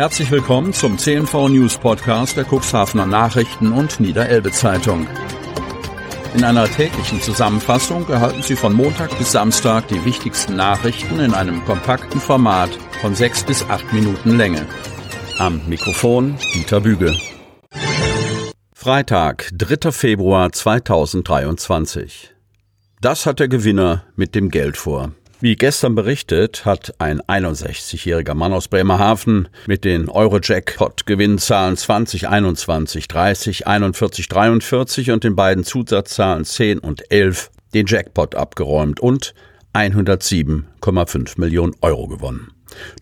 Herzlich willkommen zum CNV News Podcast der Cuxhavener Nachrichten und Niederelbe Zeitung. In einer täglichen Zusammenfassung erhalten Sie von Montag bis Samstag die wichtigsten Nachrichten in einem kompakten Format von sechs bis acht Minuten Länge. Am Mikrofon Dieter Büge. Freitag, 3. Februar 2023. Das hat der Gewinner mit dem Geld vor. Wie gestern berichtet, hat ein 61-jähriger Mann aus Bremerhaven mit den Euro-Jackpot-Gewinnzahlen 2021 30, 41, 43 und den beiden Zusatzzahlen 10 und 11 den Jackpot abgeräumt und 107,5 Millionen Euro gewonnen.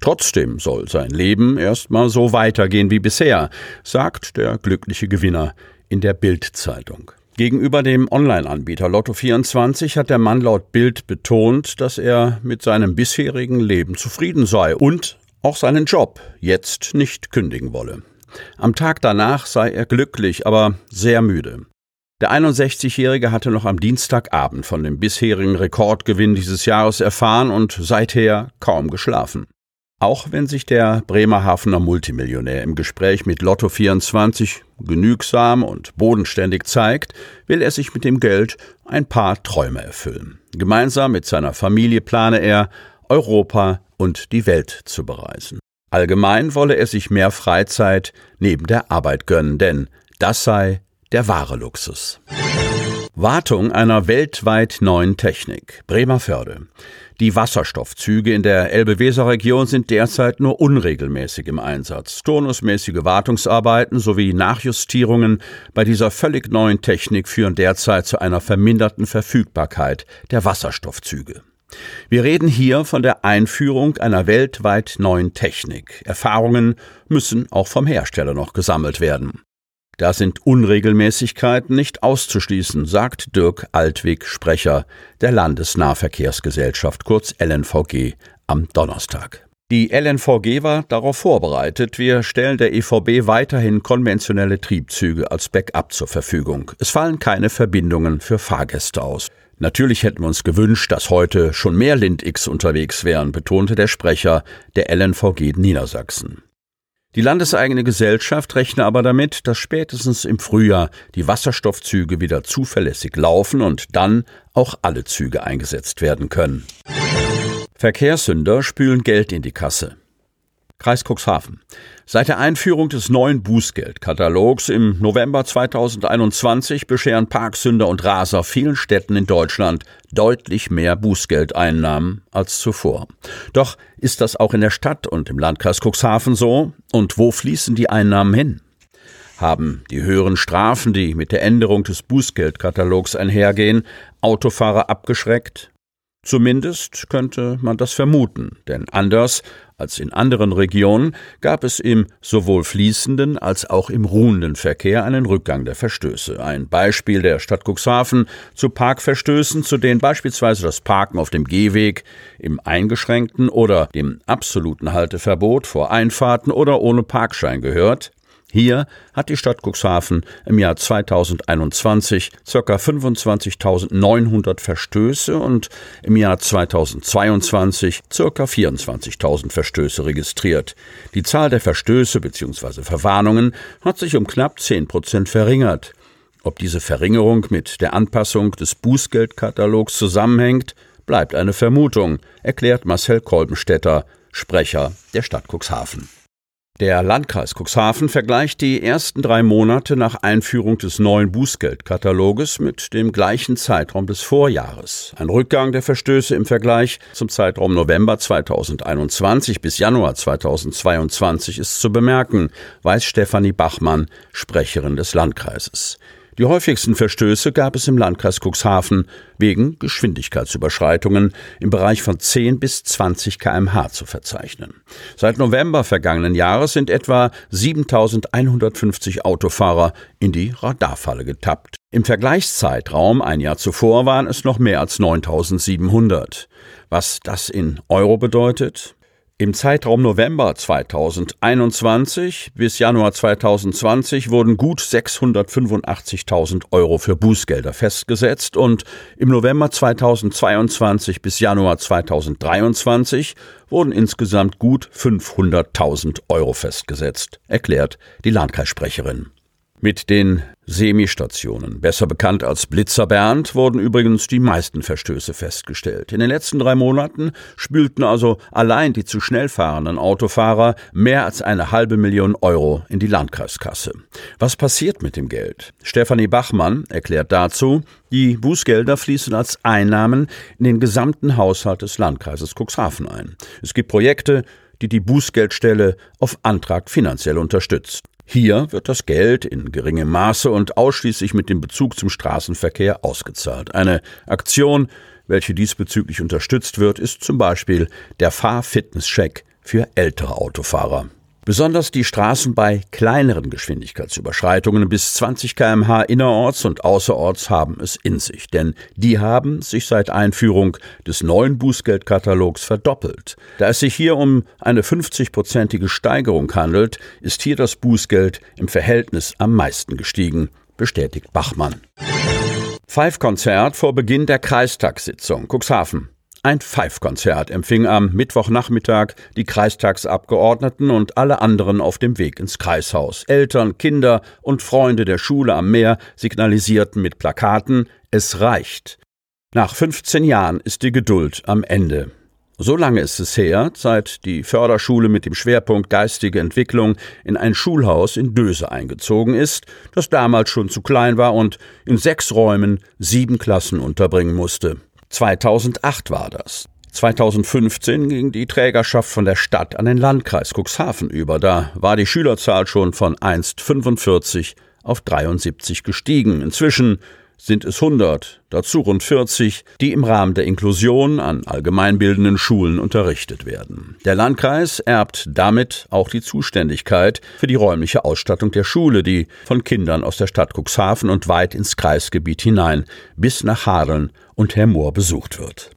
Trotzdem soll sein Leben erstmal so weitergehen wie bisher, sagt der glückliche Gewinner in der Bild-Zeitung. Gegenüber dem Online-Anbieter Lotto24 hat der Mann laut Bild betont, dass er mit seinem bisherigen Leben zufrieden sei und auch seinen Job jetzt nicht kündigen wolle. Am Tag danach sei er glücklich, aber sehr müde. Der 61-Jährige hatte noch am Dienstagabend von dem bisherigen Rekordgewinn dieses Jahres erfahren und seither kaum geschlafen. Auch wenn sich der Bremerhavener Multimillionär im Gespräch mit Lotto 24 genügsam und bodenständig zeigt, will er sich mit dem Geld ein paar Träume erfüllen. Gemeinsam mit seiner Familie plane er, Europa und die Welt zu bereisen. Allgemein wolle er sich mehr Freizeit neben der Arbeit gönnen, denn das sei der wahre Luxus. Wartung einer weltweit neuen Technik. Bremerförde. Die Wasserstoffzüge in der Elbe-Weser-Region sind derzeit nur unregelmäßig im Einsatz. Turnusmäßige Wartungsarbeiten sowie Nachjustierungen bei dieser völlig neuen Technik führen derzeit zu einer verminderten Verfügbarkeit der Wasserstoffzüge. Wir reden hier von der Einführung einer weltweit neuen Technik. Erfahrungen müssen auch vom Hersteller noch gesammelt werden. Da sind Unregelmäßigkeiten nicht auszuschließen, sagt Dirk Altwig, Sprecher der Landesnahverkehrsgesellschaft, kurz LNVG, am Donnerstag. Die LNVG war darauf vorbereitet. Wir stellen der EVB weiterhin konventionelle Triebzüge als Backup zur Verfügung. Es fallen keine Verbindungen für Fahrgäste aus. Natürlich hätten wir uns gewünscht, dass heute schon mehr Lind-X unterwegs wären, betonte der Sprecher der LNVG Niedersachsen. Die landeseigene Gesellschaft rechne aber damit, dass spätestens im Frühjahr die Wasserstoffzüge wieder zuverlässig laufen und dann auch alle Züge eingesetzt werden können. Verkehrssünder spülen Geld in die Kasse. Kreis Cuxhaven. Seit der Einführung des neuen Bußgeldkatalogs im November 2021 bescheren Parksünder und Raser vielen Städten in Deutschland deutlich mehr Bußgeldeinnahmen als zuvor. Doch ist das auch in der Stadt und im Landkreis Cuxhaven so? Und wo fließen die Einnahmen hin? Haben die höheren Strafen, die mit der Änderung des Bußgeldkatalogs einhergehen, Autofahrer abgeschreckt? Zumindest könnte man das vermuten, denn anders als in anderen Regionen gab es im sowohl fließenden als auch im ruhenden Verkehr einen Rückgang der Verstöße. Ein Beispiel der Stadt Cuxhaven zu Parkverstößen, zu denen beispielsweise das Parken auf dem Gehweg im eingeschränkten oder dem absoluten Halteverbot vor Einfahrten oder ohne Parkschein gehört, hier hat die Stadt Cuxhaven im Jahr 2021 ca. 25.900 Verstöße und im Jahr 2022 ca. 24.000 Verstöße registriert. Die Zahl der Verstöße bzw. Verwarnungen hat sich um knapp 10 Prozent verringert. Ob diese Verringerung mit der Anpassung des Bußgeldkatalogs zusammenhängt, bleibt eine Vermutung, erklärt Marcel Kolbenstädter, Sprecher der Stadt Cuxhaven. Der Landkreis Cuxhaven vergleicht die ersten drei Monate nach Einführung des neuen Bußgeldkataloges mit dem gleichen Zeitraum des Vorjahres. Ein Rückgang der Verstöße im Vergleich zum Zeitraum November 2021 bis Januar 2022 ist zu bemerken, weiß Stefanie Bachmann, Sprecherin des Landkreises. Die häufigsten Verstöße gab es im Landkreis Cuxhaven wegen Geschwindigkeitsüberschreitungen im Bereich von 10 bis 20 kmh zu verzeichnen. Seit November vergangenen Jahres sind etwa 7150 Autofahrer in die Radarfalle getappt. Im Vergleichszeitraum ein Jahr zuvor waren es noch mehr als 9700. Was das in Euro bedeutet? Im Zeitraum November 2021 bis Januar 2020 wurden gut 685.000 Euro für Bußgelder festgesetzt und im November 2022 bis Januar 2023 wurden insgesamt gut 500.000 Euro festgesetzt, erklärt die Landkreissprecherin. Mit den Semistationen, besser bekannt als Blitzer Bernd, wurden übrigens die meisten Verstöße festgestellt. In den letzten drei Monaten spülten also allein die zu schnell fahrenden Autofahrer mehr als eine halbe Million Euro in die Landkreiskasse. Was passiert mit dem Geld? Stefanie Bachmann erklärt dazu, die Bußgelder fließen als Einnahmen in den gesamten Haushalt des Landkreises Cuxhaven ein. Es gibt Projekte, die die Bußgeldstelle auf Antrag finanziell unterstützt. Hier wird das Geld in geringem Maße und ausschließlich mit dem Bezug zum Straßenverkehr ausgezahlt. Eine Aktion, welche diesbezüglich unterstützt wird, ist zum Beispiel der Fahr-Fitness-Check für ältere Autofahrer. Besonders die Straßen bei kleineren Geschwindigkeitsüberschreitungen bis 20 kmh innerorts und außerorts haben es in sich, denn die haben sich seit Einführung des neuen Bußgeldkatalogs verdoppelt. Da es sich hier um eine 50-prozentige Steigerung handelt, ist hier das Bußgeld im Verhältnis am meisten gestiegen, bestätigt Bachmann. Five-Konzert vor Beginn der Kreistagssitzung Cuxhaven. Ein Pfeifkonzert empfing am Mittwochnachmittag die Kreistagsabgeordneten und alle anderen auf dem Weg ins Kreishaus. Eltern, Kinder und Freunde der Schule am Meer signalisierten mit Plakaten Es reicht. Nach 15 Jahren ist die Geduld am Ende. So lange ist es her, seit die Förderschule mit dem Schwerpunkt geistige Entwicklung in ein Schulhaus in Döse eingezogen ist, das damals schon zu klein war und in sechs Räumen sieben Klassen unterbringen musste. 2008 war das. 2015 ging die Trägerschaft von der Stadt an den Landkreis Cuxhaven über. Da war die Schülerzahl schon von einst 45 auf 73 gestiegen. Inzwischen sind es 100, dazu rund 40, die im Rahmen der Inklusion an allgemeinbildenden Schulen unterrichtet werden. Der Landkreis erbt damit auch die Zuständigkeit für die räumliche Ausstattung der Schule, die von Kindern aus der Stadt Cuxhaven und weit ins Kreisgebiet hinein bis nach Hadeln und Hermoor besucht wird.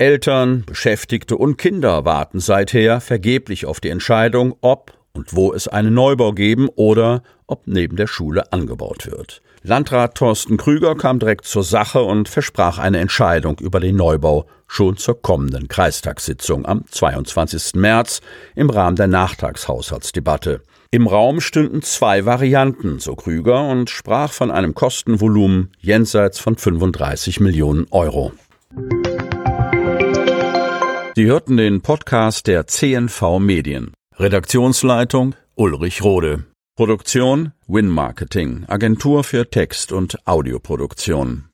Eltern, Beschäftigte und Kinder warten seither vergeblich auf die Entscheidung, ob und wo es einen Neubau geben oder ob neben der Schule angebaut wird. Landrat Thorsten Krüger kam direkt zur Sache und versprach eine Entscheidung über den Neubau schon zur kommenden Kreistagssitzung am 22. März im Rahmen der Nachtragshaushaltsdebatte. Im Raum stünden zwei Varianten, so Krüger, und sprach von einem Kostenvolumen jenseits von 35 Millionen Euro. Sie hörten den Podcast der CNV Medien. Redaktionsleitung Ulrich Rode. Produktion Win Marketing, Agentur für Text- und Audioproduktion.